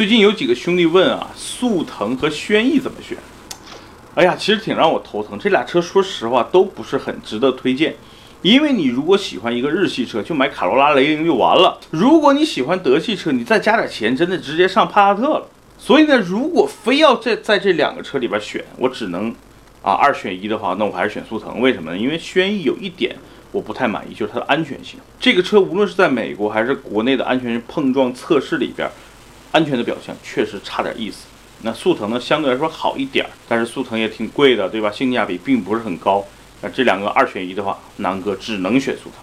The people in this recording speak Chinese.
最近有几个兄弟问啊，速腾和轩逸怎么选？哎呀，其实挺让我头疼。这俩车说实话都不是很值得推荐，因为你如果喜欢一个日系车，就买卡罗拉、雷凌就完了；如果你喜欢德系车，你再加点钱，真的直接上帕萨特了。所以呢，如果非要在在这两个车里边选，我只能啊二选一的话，那我还是选速腾。为什么呢？因为轩逸有一点我不太满意，就是它的安全性。这个车无论是在美国还是国内的安全碰撞测试里边，安全的表现确实差点意思。那速腾呢，相对来说好一点，但是速腾也挺贵的，对吧？性价比并不是很高。那这两个二选一的话，南哥只能选速腾。